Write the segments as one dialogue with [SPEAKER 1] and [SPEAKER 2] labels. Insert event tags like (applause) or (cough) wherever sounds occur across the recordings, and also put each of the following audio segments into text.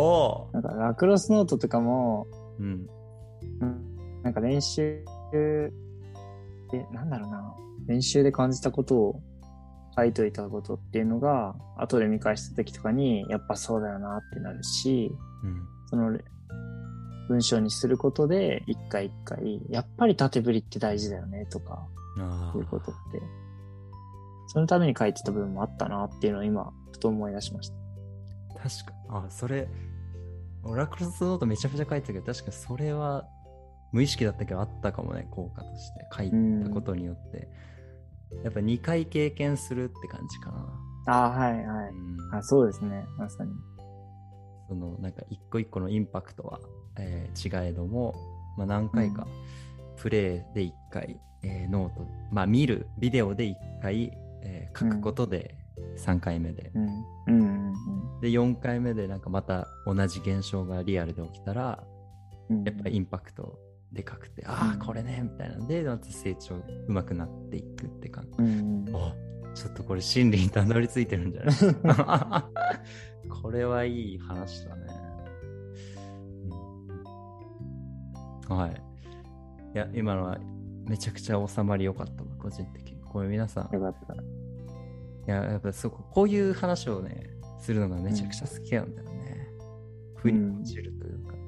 [SPEAKER 1] お
[SPEAKER 2] なんかラクロスノートとかも、
[SPEAKER 1] うん。
[SPEAKER 2] なんか練習で、なんだろうな、練習で感じたことを書いといたことっていうのが、後で見返した時とかに、やっぱそうだよなってなるし、
[SPEAKER 1] うん。
[SPEAKER 2] その文章にすることで、一回一回、やっぱり縦振りって大事だよねとか、
[SPEAKER 1] あ
[SPEAKER 2] いうことって、そのために書いてた部分もあったなっていうのを今、ふと思い出しました。
[SPEAKER 1] あ、確か、あ、それ、オラクロスノートめちゃくちゃ書いてたけど、確かそれは無意識だったけどあったかもね、効果として。書いたことによって。やっぱ2回経験するって感じかな。
[SPEAKER 2] ああ、はいはい。
[SPEAKER 1] うん
[SPEAKER 2] あそうですね、まさに。
[SPEAKER 1] そのなんか一個一個のインパクトは、えー違えども、まあ、何回かプレイで1回、えーノート、まあ見るビデオで1回、えー書くことで3回目で、
[SPEAKER 2] うん。うんうん
[SPEAKER 1] で4回目でなんかまた同じ現象がリアルで起きたら
[SPEAKER 2] うん。うん
[SPEAKER 1] やっぱインパクトでかくて、ああこれねみたいなのでまた成長うまくなっていくって感じ。
[SPEAKER 2] うん
[SPEAKER 1] ちょっとこれ真理にたどり着いてるんじゃない？(laughs) これはいい話だね。うんはい。いや、今のはめちゃくちゃ収まり良かったわ、個人的に。これ皆さん、い
[SPEAKER 2] よかった。
[SPEAKER 1] や、やっぱそこ、こういう話をね、するのがめちゃくちゃ好きなんだよね。ふに落ちるというか。うん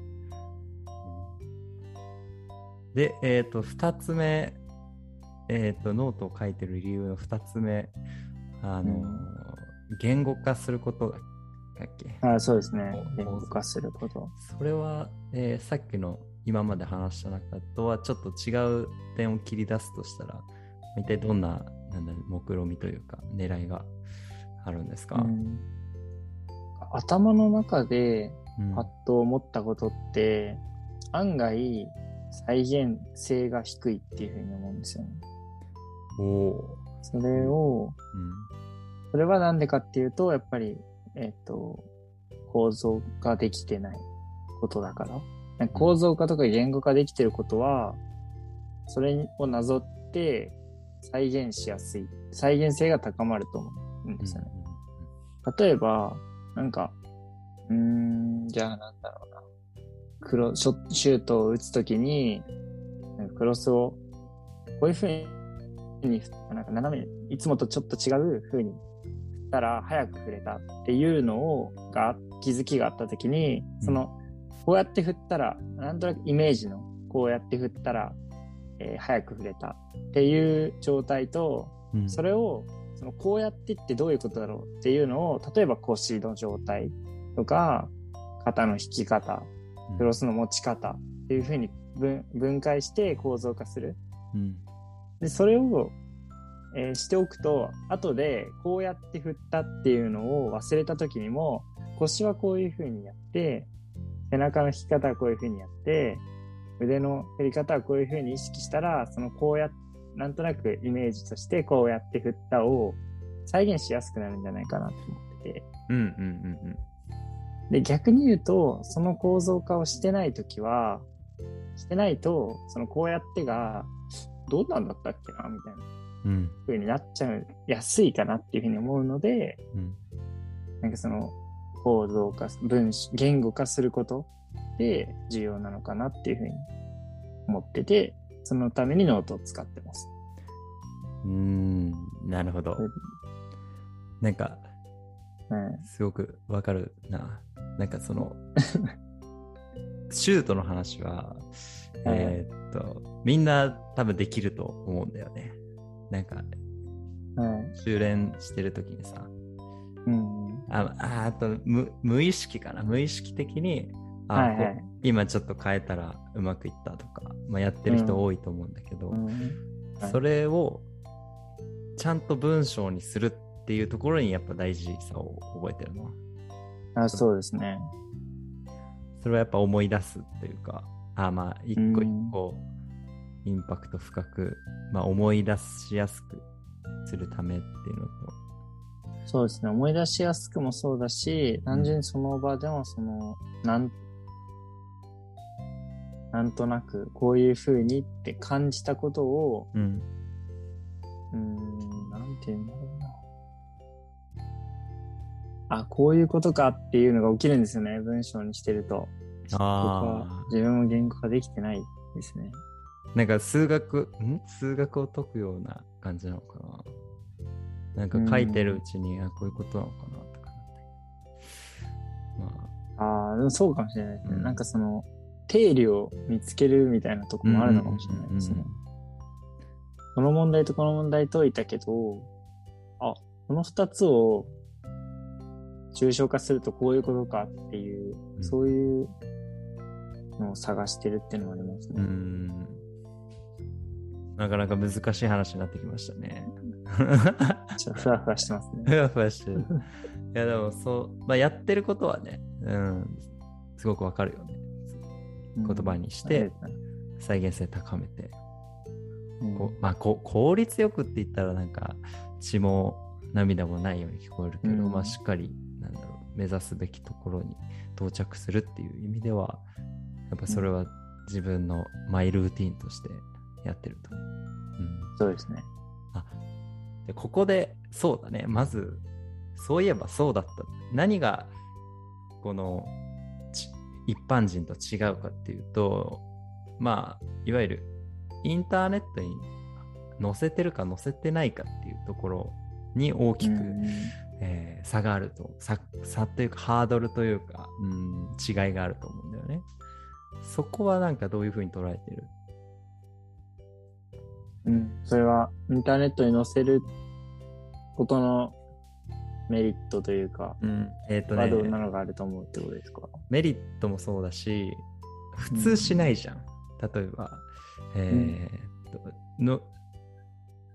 [SPEAKER 1] で、えっ、と、二つ目、えっ、と、ノートを書いてる理由の二つ目、あのー、
[SPEAKER 2] うん
[SPEAKER 1] 言語化することだっけ？
[SPEAKER 2] あそうですね
[SPEAKER 1] お。
[SPEAKER 2] 言語化すること。
[SPEAKER 1] それは、えーさっきの今まで話した中とはちょっと違う点を切り出すとしたら、一体どんななんだ目論見みというか狙いがあるんですか、
[SPEAKER 2] うん頭の中で
[SPEAKER 1] うん
[SPEAKER 2] パッと思ったことって、案外再現性が低いっていうふうに思うんですよね。
[SPEAKER 1] おお
[SPEAKER 2] それを、
[SPEAKER 1] ー、うん
[SPEAKER 2] それはなんでかっていうと、やっぱり、えっ、と、構造化できてないことだから。構造化とか言語化できてることは、それをなぞって再現しやすい。再現性が高まると思うんですよね。例えば、なんか、うーん、じゃあなんだろうな。クロショシュートを打つときに、クロスを、こういう風に、なんか斜め、いつもとちょっと違う風に振ったら早く振れたっていうのを、が、気づきがあったときに、その、こうやって振ったら、なんとなくイメージの、こうやって振ったら、えー早く振れたっていう状態と、
[SPEAKER 1] うん
[SPEAKER 2] それをそのこうやってってどういうことだろうっていうのを例えば腰の状態とか肩の引き方クロスの持ち方っていうふうに分分解して構造化する。
[SPEAKER 1] うん。
[SPEAKER 2] でそれを、えーしておくと後でこうやって振ったっていうのを忘れた時にも腰はこういうふうにやって背中の引き方はこういうふうにやって腕の振り方はこういうふうに意識したらそのこうやっなんとなくイメージとしてこうやって振ったを再現しやすくなるんじゃないかなと思ってて。
[SPEAKER 1] うんうんうん
[SPEAKER 2] で逆に言うとその構造化をしてない時はしてないとそのこうやってがどんなんだったっけなみたいな。
[SPEAKER 1] うん。うん
[SPEAKER 2] 風になっちゃうやすいかなっていうふうに思うので
[SPEAKER 1] うん。
[SPEAKER 2] なんかその構造化文章言語化することで重要なのかなっていうふうに思っててそのためにノートを使ってます。
[SPEAKER 1] うーんなるほど。
[SPEAKER 2] うん
[SPEAKER 1] なんか
[SPEAKER 2] うん
[SPEAKER 1] すごくわかるな。なんかその、(laughs) シュートの話は、えーっと、みんな多分できると思うんだよね。なんか、
[SPEAKER 2] はい。
[SPEAKER 1] 修練してる時にさ、
[SPEAKER 2] うん
[SPEAKER 1] あああと無無意識かな。無意識的にあ、
[SPEAKER 2] はいはい
[SPEAKER 1] 今ちょっと変えたらうまくいったとか、まあ、やってる人多いと思うんだけど、
[SPEAKER 2] うん。はい。
[SPEAKER 1] それをちゃんと文章にするっていうところにやっぱ大事さを覚えてるの
[SPEAKER 2] あそうですね。
[SPEAKER 1] それはやっぱ思い出すっていうかあまあ一個一個インパクト深く、まあ、思い出しやすくするためっていうのと。
[SPEAKER 2] そうですね。思い出しやすくもそうだし、単純にその場でもその、なん、なんとなくこういう風にって感じたことを、
[SPEAKER 1] うん
[SPEAKER 2] うーん、なんて言うんだろうな。あ、こういうことかっていうのが起きるんですよね、文章にしてると。僕は
[SPEAKER 1] あ
[SPEAKER 2] 自分も言語化できてないですね。
[SPEAKER 1] あ。なんか数学、ん？数学を解くような感じなのかな。なんか書いてるうちに、あ、こういうことなのかなとかなって。ま
[SPEAKER 2] ああ、でもそうかもしれないですね。
[SPEAKER 1] うん
[SPEAKER 2] なんかその、定理を見つけるみたいなとこ
[SPEAKER 1] あ。
[SPEAKER 2] もあるのかもしれないですね。この問題とこの問題解いたけど、あ、この二つを抽象化するとこういうことかっていう、
[SPEAKER 1] うん
[SPEAKER 2] そういうのを探してるっていうのもありますね。
[SPEAKER 1] なかなか難しい話になってきましたね。(laughs)
[SPEAKER 2] ちょっとふわふわしてます
[SPEAKER 1] ふ
[SPEAKER 2] ね。(laughs)
[SPEAKER 1] わふわしてる。いやでもそう、まあ、やってることはね、うん、すごくわかるよね。言葉にして再現性高めて、
[SPEAKER 2] うん。
[SPEAKER 1] こうまあこ効率よくって言ったらなんか血も涙もないように聞こえるけど、
[SPEAKER 2] うん。
[SPEAKER 1] まあしっかりなんだろう目指すべきところに到着するっていう意味ではやっぱそれは自分のマイルーティンとしてやってると。うん。
[SPEAKER 2] そうですね。
[SPEAKER 1] でここでそうだね。まずそういえばそうだった。何がこのち一般人と違うかっていうとまあいわゆるインターネットに載せてるか載せてないかっていうところに大きく、
[SPEAKER 2] うん
[SPEAKER 1] えー差があると差差というかハードルというか、うん、違いがあると思うんだよね。そこはなんかどういうふうに捉えてる？
[SPEAKER 2] うん、それはインターネットに載せることのメリットというか、
[SPEAKER 1] うん。えっ、とね
[SPEAKER 2] はどんなのがあると思うってことですか？
[SPEAKER 1] メリットもそうだし普通しないじゃん、例えばえーの、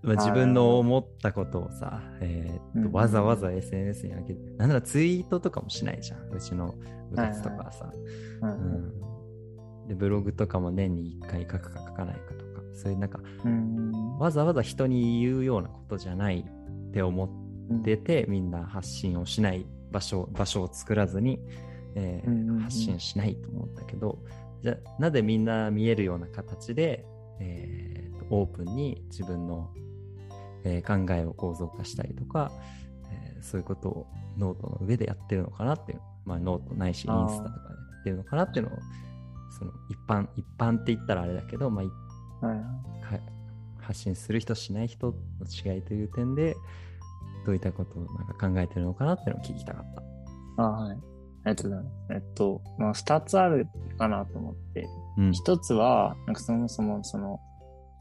[SPEAKER 1] まあ、自分の思ったことをさ、えーっと
[SPEAKER 2] うん。
[SPEAKER 1] わざわざ SNS に上げて、なんならツイートとかもしないじゃん。うちの部活とかはさ、
[SPEAKER 2] うん
[SPEAKER 1] うん、でブログとかも年に1回書くか書かないかとか。そういうなんか
[SPEAKER 2] うん。
[SPEAKER 1] わざわざ人に言うようなことじゃないって思ってて、みんな発信をしない場所場所を作らずに、えー発信しないと思ったけどじゃあなぜみんな見えるような形で、えーとオープンに自分の、えー考えを構造化したりとか、えーそういうことをノートの上でやってるのかなっていう、まあ、ノートないしインスタとかでやってるのかなっていうのをその一般一般って言ったらあれだけど、まあ、い
[SPEAKER 2] はい
[SPEAKER 1] か発信する人しない人の違いという点でどういったことをなんか考えてるのかなっていうのを聞きたかった。
[SPEAKER 2] あはい。ありがとうございます。えっと、まあ、二つあるかなと思って、
[SPEAKER 1] うん。
[SPEAKER 2] 一つは、なんかそもそもその、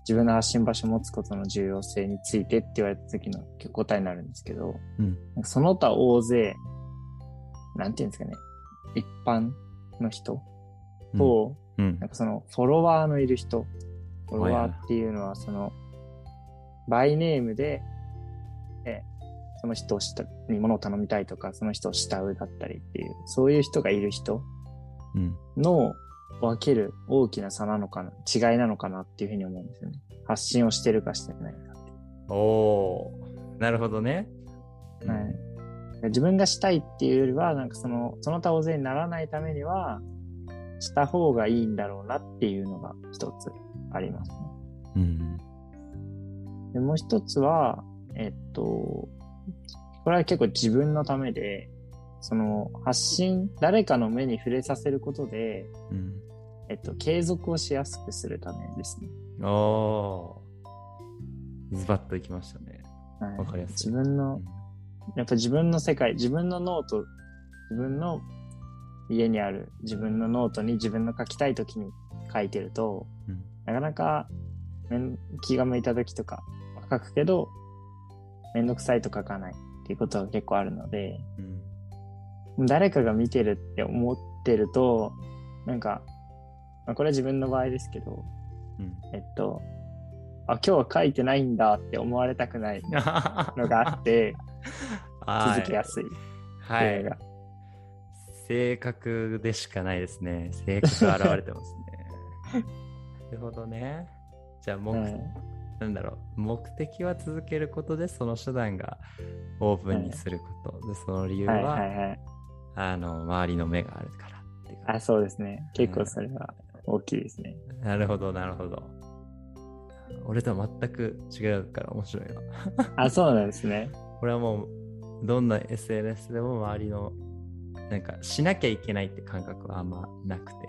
[SPEAKER 2] 自分の発信場所を持つことの重要性についてって言われた時の答えになるんですけど、
[SPEAKER 1] うん。
[SPEAKER 2] その他大勢、なんていうんですかね、一般の人と、
[SPEAKER 1] うん。
[SPEAKER 2] なんかそのフォロワーのいる人、フォロワーっていうのはその、バイネームで、えその人をしたに物を頼みたいとか、その人を慕うだったりっていう、そういう人がいる人
[SPEAKER 1] うん
[SPEAKER 2] の分ける大きな差なのかな、違いなのかなっていうふうに思うんですよね。発信をしてるかしてないか。
[SPEAKER 1] おおーなるほどね。うん
[SPEAKER 2] はい自分がしたいっていうよりは、なんかその、その他大勢にならないためには、した方がいいんだろうなっていうのが一つありますね。
[SPEAKER 1] うん
[SPEAKER 2] でもう一つは、えっと、これは結構自分のためで、その発信、誰かの目に触れさせることで、
[SPEAKER 1] うん。
[SPEAKER 2] えっと、継続をしやすくするためですね。
[SPEAKER 1] おー。ズバッといきましたね。
[SPEAKER 2] はい。
[SPEAKER 1] わかりやすい。
[SPEAKER 2] 自分の、やっぱ自分の世界、自分のノート、自分の家にある自分のノートに自分の書きたい時に書いてると、
[SPEAKER 1] うん。
[SPEAKER 2] なかなか気が向いた時とかは書くけど、めんどくさいと書かないっていうことが結構あるので、
[SPEAKER 1] うん
[SPEAKER 2] 誰かが見てるって思ってると、なんか、まあ、これは自分の場合ですけど、
[SPEAKER 1] うん
[SPEAKER 2] えっと、あ、今日は書いてないんだって思われたくない (laughs) のがあって、続けやすい
[SPEAKER 1] はい。性格でしかないですね。性格が現れてますね。(laughs) なるほどね。じゃあ目、
[SPEAKER 2] はい
[SPEAKER 1] なんだろう、目的は続けることで、その手段がオープンにすること。で、その理由は、
[SPEAKER 2] はいはいはい。
[SPEAKER 1] あの、周りの目があるからっていう
[SPEAKER 2] あ、そうですね。結構それは大きいですね。
[SPEAKER 1] なるほど、なるほど。俺とは全く違うから面白いわ。(laughs)
[SPEAKER 2] あ、そうなんですね。
[SPEAKER 1] 俺はもう、どんな SNS でも周りのなんかしなきゃいけないって感覚はあんまなくて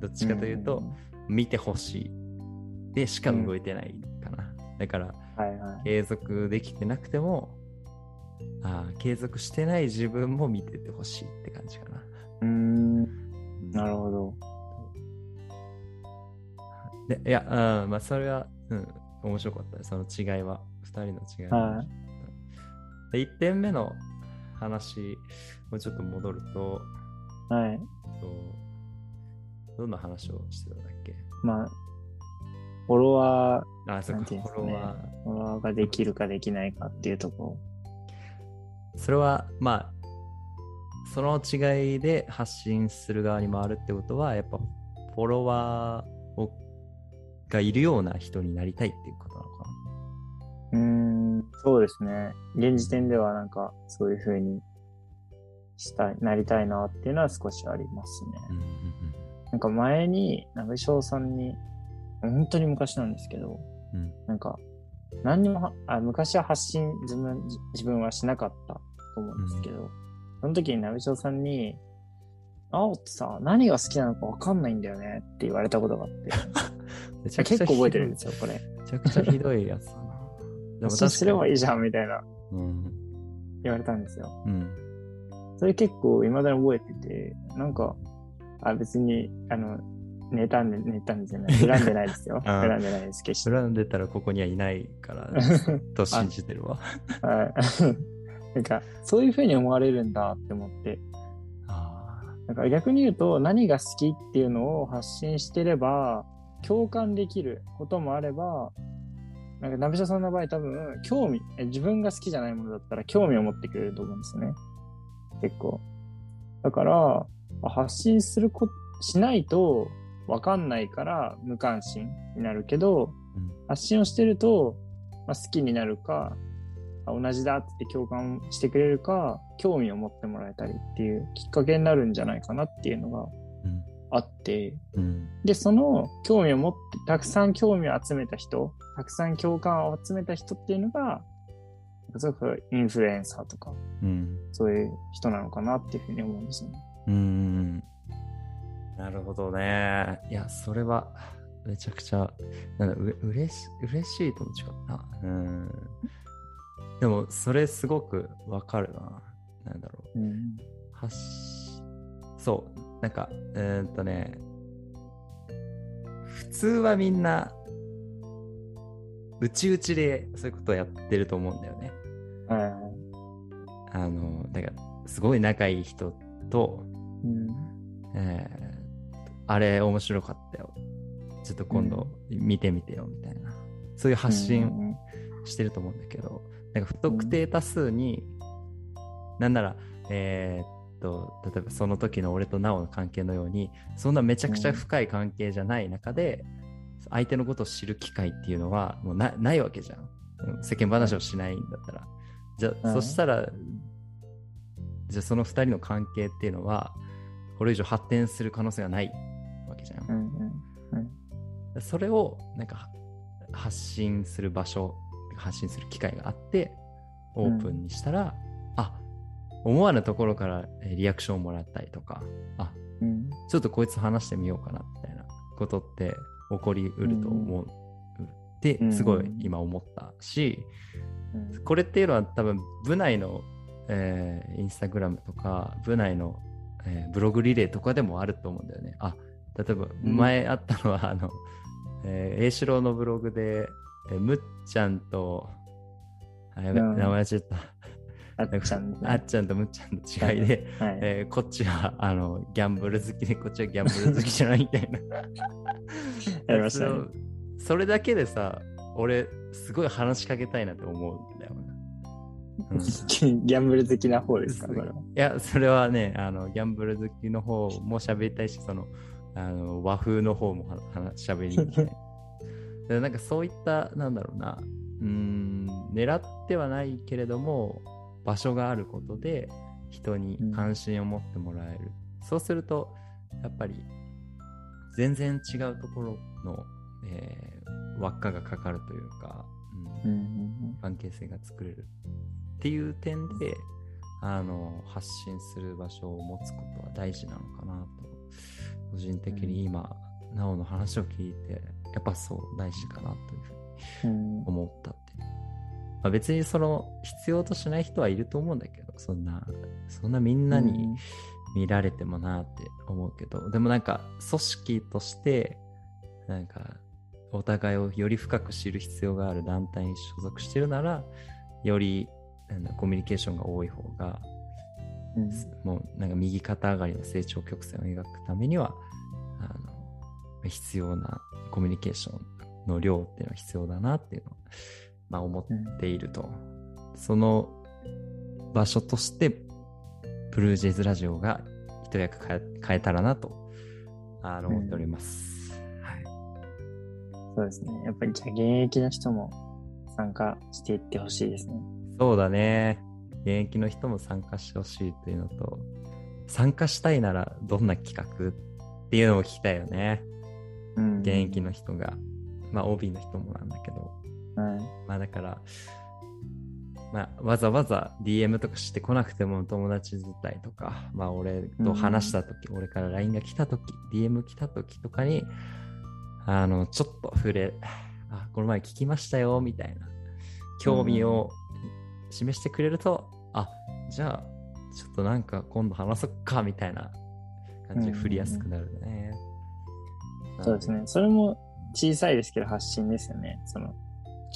[SPEAKER 1] どっちかというと、見てほしいでしか動いてないかな、だから
[SPEAKER 2] はいはい。
[SPEAKER 1] 継続できてなくてもあー継続してない自分も見ててほしいって感じかな、
[SPEAKER 2] うーん、なるほど。
[SPEAKER 1] でいやあーまあそれは、うん、面白かったその違いは。2人の違いは面白かった、で1点目の話もうちょっと戻ると
[SPEAKER 2] はい。
[SPEAKER 1] とどんな話をしてたんだっけ？
[SPEAKER 2] まあ、フォロワ
[SPEAKER 1] あ、そ
[SPEAKER 2] ー、
[SPEAKER 1] っか、
[SPEAKER 2] なんていうかね
[SPEAKER 1] フォロワー。。
[SPEAKER 2] フォロワーができるかできないかっていうとこ
[SPEAKER 1] それは、まあ、その違いで発信する側に回るってことは、やっぱフォロワーをがいるような人になりたいっていうことなのか
[SPEAKER 2] ろ。うーん、そうですね。現時点ではなんか、そういう風にしたい、なりたいなっていうのは少しありますね。
[SPEAKER 1] な。うんうん
[SPEAKER 2] なんか前に、鍋翔さんに、本当に昔なんですけど、
[SPEAKER 1] うんうん
[SPEAKER 2] なんか、何にもはあ、昔は発信自分、じ自分はしなかったと思うんですけど、その時に鍋翔さんに、青ってさ、何が好きなのかわかんないんだよねって言われたことがあって、(laughs) 結構覚えてるんですよ、これ。
[SPEAKER 1] めちゃくちゃひどいやつだな。(laughs) で
[SPEAKER 2] 発信すれば
[SPEAKER 1] いい。
[SPEAKER 2] いいじゃんみたいな
[SPEAKER 1] うん。
[SPEAKER 2] 言われたんですよ。
[SPEAKER 1] うん。
[SPEAKER 2] それ結構未だに覚えてて、なんか、あ、別に、あの、妬んで、妬んでない、恨んでないですよ。(laughs)
[SPEAKER 1] あ
[SPEAKER 2] 恨んでないです、決して。
[SPEAKER 1] 恨んでたらここにはいないから、(laughs) と信じてるわ。
[SPEAKER 2] はい。(laughs) なんか、そういう風に思われるんだって思って。
[SPEAKER 1] あ
[SPEAKER 2] だから逆に言うと、何が好きっていうのを発信してれば、共感できることもあれば、なんか、ナビシャさんの場合多分、興味、え自分が好きじゃないものだったら興味を持ってくれると思うんですよね。結構。だから、あ発信するこ、しないとわかんないから無関心になるけど、
[SPEAKER 1] うん
[SPEAKER 2] 発信をしてると、まあ、好きになるか、あ同じだって共感してくれるか、興味を持ってもらえたりっていうきっかけになるんじゃないかなっていうのが
[SPEAKER 1] うん。
[SPEAKER 2] あって、
[SPEAKER 1] うん。
[SPEAKER 2] で、その興味を持って、たくさん興味を集めた人、たくさん共感を集めた人っていうのが、すごくインフルエンサーとか、
[SPEAKER 1] うん。
[SPEAKER 2] そういう人なのかなっていうふうに思うんですよね。
[SPEAKER 1] うーんなるほどね。いや、それはめちゃくちゃ、なんだ、ううれし嬉しいとも違うな。うん。でも、それすごくわかるな。なんだろう。
[SPEAKER 2] うん。
[SPEAKER 1] 発しそう、なんか、うーんとね、普通はみんな、うちうちでそういうことをやってると思うんだよね。あの、だから、すごい仲いい人と、
[SPEAKER 2] うん。
[SPEAKER 1] えーあれ面白かったよ。ちょっと今度見てみてよみたいな。そういう発
[SPEAKER 2] うん
[SPEAKER 1] 信
[SPEAKER 2] うん
[SPEAKER 1] してると思うんだけど、なんか不特定多数に、なんなら、えーっと、例えばその時の俺とナオの関係のように、そんなめちゃくちゃ深い関係じゃない中で、相手のことを知る機会っていうのはもうなないわけじゃん。うん世間話をしないんだったら。じゃそしたら、じゃあその二人の関係っていうのは、これ以上発展する可能性がないわけじゃん。
[SPEAKER 2] うんうん
[SPEAKER 1] それをなんか発信する場所、発信する機会があって、オープンにしたら、あ思わぬところからえーリアクションをもらったりとか、あ
[SPEAKER 2] うん
[SPEAKER 1] ちょっとこいつ話してみようかなみたいなことって起こりうると思う。って
[SPEAKER 2] うん
[SPEAKER 1] すごい今思ったし、
[SPEAKER 2] うん
[SPEAKER 1] これっていうのは多分部内の、えーインスタグラムとか部内の、えーブログリレーとかでもあると思うんだよね。あ例えば
[SPEAKER 2] うん
[SPEAKER 1] 前あったのは、あの、えー、栄四郎のブログで、えーむっちゃんと、あやべ、
[SPEAKER 2] うん
[SPEAKER 1] 名前間違った。
[SPEAKER 2] あっちゃんね。
[SPEAKER 1] あっちゃんとむっちゃんの違いで、
[SPEAKER 2] はい。
[SPEAKER 1] えーこっちはあのギャンブル好きで、こっちはギャンブル好きじゃないみたいな。(laughs)
[SPEAKER 2] やりましたね。
[SPEAKER 1] そそれだけでさ、俺、すごい話しかけたいなって思うんだよな。うん (laughs)
[SPEAKER 2] ギャンブル好きな方ですか。
[SPEAKER 1] いや、それはね、あのギャンブル好きの方も喋りたいし、そのあの和風の方もは話喋りに行きたい。(laughs) でなんかそういった、なんだろうな、うーん、狙ってはないけれども、場所があることで人に関心を持ってもらえる。そうすると、やっぱり全然違うところの、えー輪っかがかかるというか、うん
[SPEAKER 2] うんうん。
[SPEAKER 1] 関係性が作れるっていう点であの発信する場所を持つことは大事なのかなと個人的に今、なおの話を聞いてやっぱそう大事かなというふうに
[SPEAKER 2] うん。
[SPEAKER 1] 思ったっていう。まあ、別にその必要としない人はいると思うんだけどそんなそんなみんなに見られてもなって思うけど、でもなんか組織としてなんかお互いをより深く知る必要がある団体に所属してるならよりなんだコミュニケーションが多い方が
[SPEAKER 2] うん。
[SPEAKER 1] もうなんか右肩上がりの成長曲線を描くためにはあの必要なコミュニケーションの量っていうのは必要だなっていうのを、まあ、思っていると、その場所としてブルージェイズラジオが一役変えたらなとあの
[SPEAKER 2] うん
[SPEAKER 1] 思っております、はい、
[SPEAKER 2] そうですね。やっぱりじゃあ現役の人も参加していってほしいですね。
[SPEAKER 1] そうだね現役の人も参加してほしいというのと参加したいならどんな企画っていうのも聞きたいよね。
[SPEAKER 2] うん。
[SPEAKER 1] 現役の人が、まあ OB の人もなんだけど、
[SPEAKER 2] はい。
[SPEAKER 1] まあだから、まあわざわざ DM とかしてこなくても友達伝いとか、まあ俺と話したとき、俺から LINE が来たとき、DM 来たときとかに、あの、ちょっと触れ、あ、この前聞きましたよ、みたいな、興味を示してくれると、あ、じゃあ、ちょっとなんか今度話そっか、みたいな感じで振りやすくなるね。
[SPEAKER 2] そうですね。それも小さいですけど発信ですよね。その、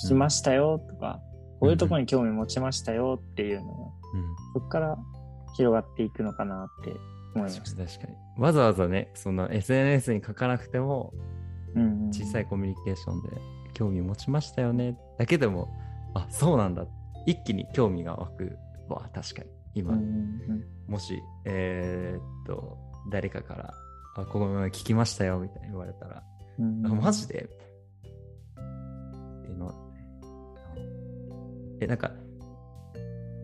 [SPEAKER 2] 聞きましたよとか、こういうところに興味持ちましたよっていうのを、
[SPEAKER 1] うん。
[SPEAKER 2] そこから広がっていくのかなって思いました。
[SPEAKER 1] 確かに。わざわざね、その SNS に書かなくても、
[SPEAKER 2] うんうん
[SPEAKER 1] 小さいコミュニケーションで興味持ちましたよね。だけでも、あ、そうなんだ。一気に興味が湧くわ、確かに。今、もし、えーっと、誰かから、あ、ここ聞きましたよ、みたいに言われたら、
[SPEAKER 2] うん。
[SPEAKER 1] あマジで？っていうのはねえ、なんか、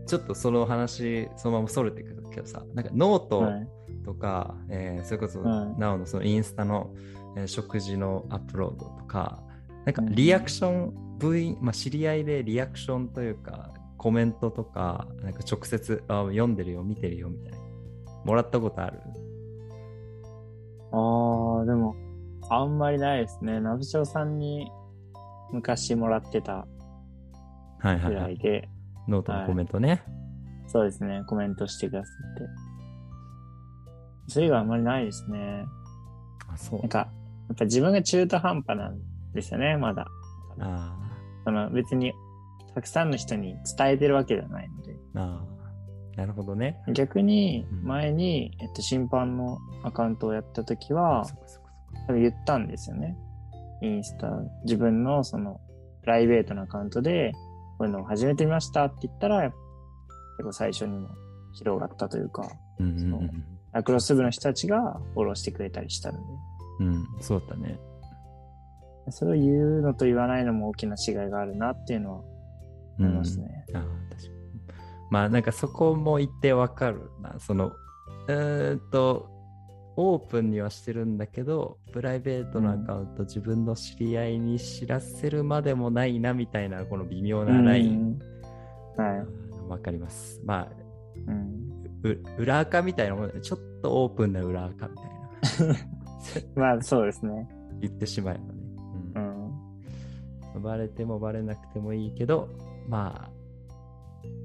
[SPEAKER 1] ちょっとその話、そのままそれてくるけどさ、なんかノート、
[SPEAKER 2] はい。
[SPEAKER 1] とか、えーそれこそ、
[SPEAKER 2] はい。
[SPEAKER 1] なおのそのインスタの、えー食事のアップロードとか、なんか
[SPEAKER 2] うん。
[SPEAKER 1] リアクション、部員、まあ、知り合いでリアクションというか、コメントとか、なんか直接、あ読んでるよ、見てるよ、みたいな。もらったことある？
[SPEAKER 2] ああ、でも、あんまりないですね。ナブチョウさんに昔もらってたぐ
[SPEAKER 1] はいはいはい。
[SPEAKER 2] らいで、
[SPEAKER 1] ノートのコメントね。
[SPEAKER 2] そうですね、コメントしてくださって。それ以外あんまりないですね。
[SPEAKER 1] あ、そう
[SPEAKER 2] なん。か、やっぱ自分が中途半端なんですよね、まだ。
[SPEAKER 1] あ
[SPEAKER 2] その別に、たくさんの人に伝えてるわけではないので。
[SPEAKER 1] ーあー、なるほどね。
[SPEAKER 2] 逆に
[SPEAKER 1] うん、
[SPEAKER 2] 前に、えっと、審判のアカウントをやったときは、言ったんですよね。インスタ、自分のその、プライベートなアカウントで、こういうのを始めてみましたって言ったら、結構最初にも広がったというか、
[SPEAKER 1] うんうん
[SPEAKER 2] そうラクロス部の人たちがフォローしてくれたりしたの
[SPEAKER 1] うん。うん、そうだったね。
[SPEAKER 2] で、それを言うのと言わないのも大きな違いがあるなっていうのは思いますね。
[SPEAKER 1] ああ、確かに。まあなんかそこも言ってわかるな。その、うーんと、オープンにはしてるんだけど、プライベートのアカウント、自分の知り合いに知らせるまでもないなみたいな、この微妙なライン。
[SPEAKER 2] うんはい。
[SPEAKER 1] うんわかります。まあ、
[SPEAKER 2] うん。
[SPEAKER 1] う裏垢みたいなもちょっとオープンな裏垢みたいな。(laughs)
[SPEAKER 2] まあそうですね。
[SPEAKER 1] 言ってしまえばね。
[SPEAKER 2] う
[SPEAKER 1] うん
[SPEAKER 2] ん。
[SPEAKER 1] バレてもバレなくてもいいけど、ま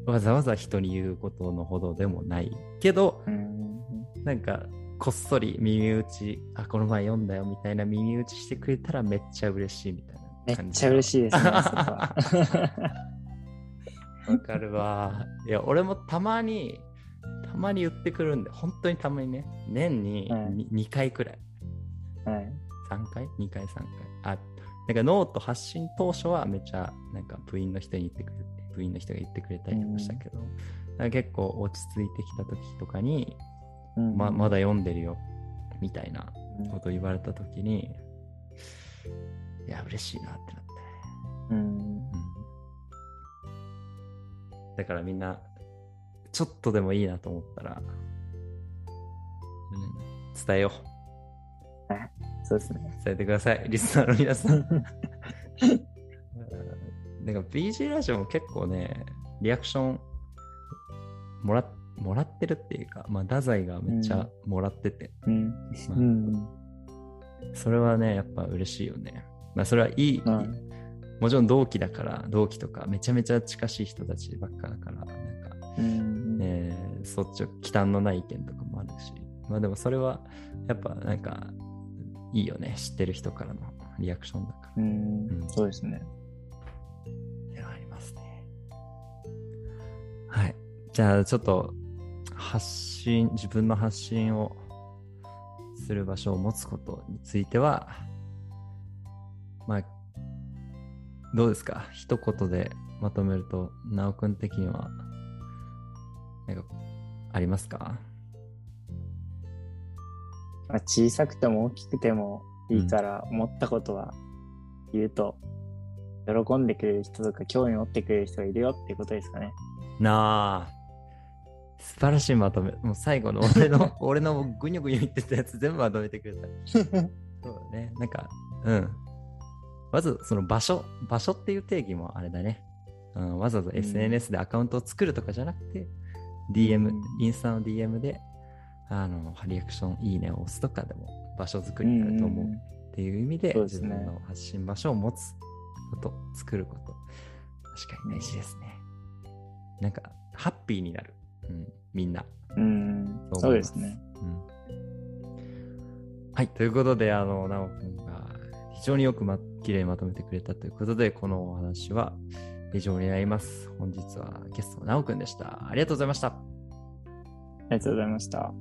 [SPEAKER 1] あ、わざわざ人に言うことのほどでもないけど、
[SPEAKER 2] うん。
[SPEAKER 1] なんか、こっそり耳打ち、あ、この前読んだよみたいな耳打ちしてくれたらめっちゃ嬉しいみたいな
[SPEAKER 2] め
[SPEAKER 1] 感じ。
[SPEAKER 2] っちゃ嬉しいですね。(laughs)
[SPEAKER 1] わかるわ。いや、俺もたまに、たまに言ってくるんで、本当にたまにね、年に
[SPEAKER 2] はい
[SPEAKER 1] に 2, 回くらい。
[SPEAKER 2] はい。
[SPEAKER 1] 3回 ?2 回、3回。あ、なんかノート発信当初はめっちゃ、なんか部員の人に言ってくれて、部員の人が言ってくれたりとかしたけど、なんか結構落ち着いてきた時とかに、
[SPEAKER 2] うん。
[SPEAKER 1] ままだ読んでるよ、みたいな
[SPEAKER 2] うん
[SPEAKER 1] こと言われた時に、いや、嬉しいなってなって。
[SPEAKER 2] うん。
[SPEAKER 1] うん。だからみんな、ちょっとでもいいなと思ったら、うん、伝えよ
[SPEAKER 2] そうですね。
[SPEAKER 1] う。伝えてください、リスナーの皆さん。う (laughs) んなんか BG ラジオも結構ね、リアクションもらっもらってるっていうか、まあ、太宰がめっちゃもらってて、
[SPEAKER 2] うん。
[SPEAKER 1] まあ
[SPEAKER 2] うん。
[SPEAKER 1] それはね、やっぱ嬉しいよね。まあ、それはいい、
[SPEAKER 2] はい
[SPEAKER 1] もちろん同期だから、同期とかめちゃめちゃ近しい人たちばっかだから、なんか、
[SPEAKER 2] うん。
[SPEAKER 1] えー、そっち忌憚のない意見とかもあるし、まあでもそれは、やっぱなんか、いいよね。知ってる人からのリアクションだから。
[SPEAKER 2] うん
[SPEAKER 1] うん
[SPEAKER 2] そうですね。
[SPEAKER 1] ではありますね。はい。じゃあちょっと発信、自分の発信をする場所を持つことについては、まあ、どうですか？一言でまとめると、なおくん的には、なんか、ありますか？
[SPEAKER 2] まあ、小さくても大きくてもいいから、思ったことは言うと、喜んでくれる人とか興味持ってくれる人がいるよっていうことですかね。
[SPEAKER 1] なあ。素晴らしいまとめ。もう最後の俺の、(laughs) 俺のぐにょぐにょ言ってたやつ全部まとめてくれた。そうだね。なんか、うん。まず、その場所、場所っていう定義もあれだね。うん、わざわざ SNS でアカウントを作るとかじゃなくて、DM、
[SPEAKER 2] うん
[SPEAKER 1] インスタの DM で、あの、リアクション、いいねを押すとかでも場所作りになると思うっていう意味で、
[SPEAKER 2] そうですね
[SPEAKER 1] 自分の発信場所を持つこと、作ること、確かに大事ですね。なんか、ハッピーになる。うん、みんな。
[SPEAKER 2] うん。
[SPEAKER 1] そ
[SPEAKER 2] そうですね。
[SPEAKER 1] うんはい、ということで、あの、なおくんが非常によくま、綺麗にまとめてくれたということで、このお話は以上になります。本日はゲストのなおくんでした。ありがとうございました。
[SPEAKER 2] ありがとうございました。